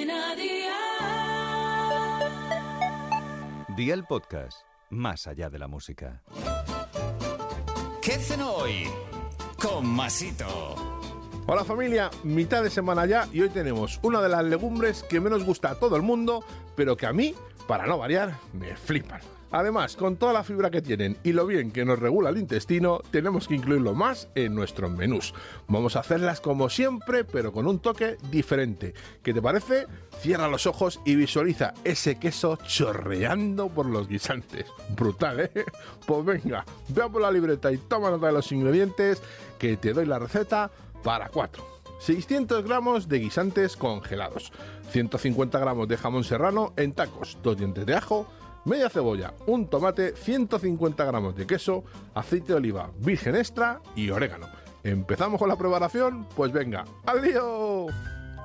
Cadena Dial. Día el podcast, más allá de la música. ¿Qué hacen hoy? Con Masito. Hola familia, mitad de semana ya y hoy tenemos una de las legumbres que menos gusta a todo el mundo, pero que a mí, para no variar, me flipan. Además, con toda la fibra que tienen y lo bien que nos regula el intestino, tenemos que incluirlo más en nuestros menús. Vamos a hacerlas como siempre, pero con un toque diferente. ¿Qué te parece? Cierra los ojos y visualiza ese queso chorreando por los guisantes. Brutal, ¿eh? Pues venga, vea por la libreta y toma nota de los ingredientes, que te doy la receta para cuatro. 600 gramos de guisantes congelados, 150 gramos de jamón serrano en tacos, dos dientes de ajo, media cebolla, un tomate, 150 gramos de queso, aceite de oliva virgen extra y orégano. ¿Empezamos con la preparación? Pues venga, ¡al lío!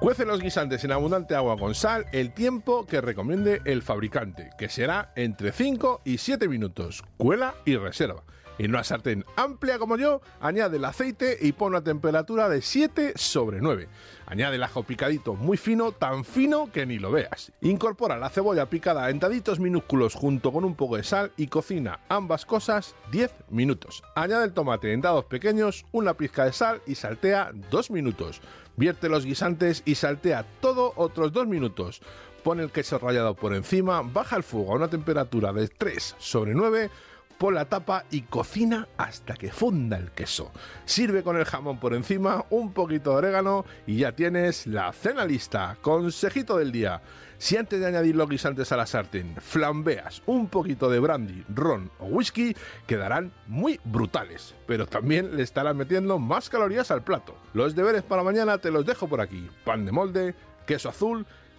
Cuece los guisantes en abundante agua con sal el tiempo que recomiende el fabricante, que será entre 5 y 7 minutos. Cuela y reserva. En una sartén amplia como yo, añade el aceite y pon a temperatura de 7 sobre 9. Añade el ajo picadito muy fino, tan fino que ni lo veas. Incorpora la cebolla picada en daditos minúsculos junto con un poco de sal y cocina ambas cosas 10 minutos. Añade el tomate en dados pequeños, una pizca de sal y saltea 2 minutos. Vierte los guisantes y saltea todo otros 2 minutos. Pon el queso rallado por encima, baja el fuego a una temperatura de 3 sobre 9 pon la tapa y cocina hasta que funda el queso. Sirve con el jamón por encima, un poquito de orégano y ya tienes la cena lista. Consejito del día. Si antes de añadir los guisantes a la sartén flambeas un poquito de brandy, ron o whisky, quedarán muy brutales, pero también le estarán metiendo más calorías al plato. Los deberes para mañana te los dejo por aquí. Pan de molde, queso azul,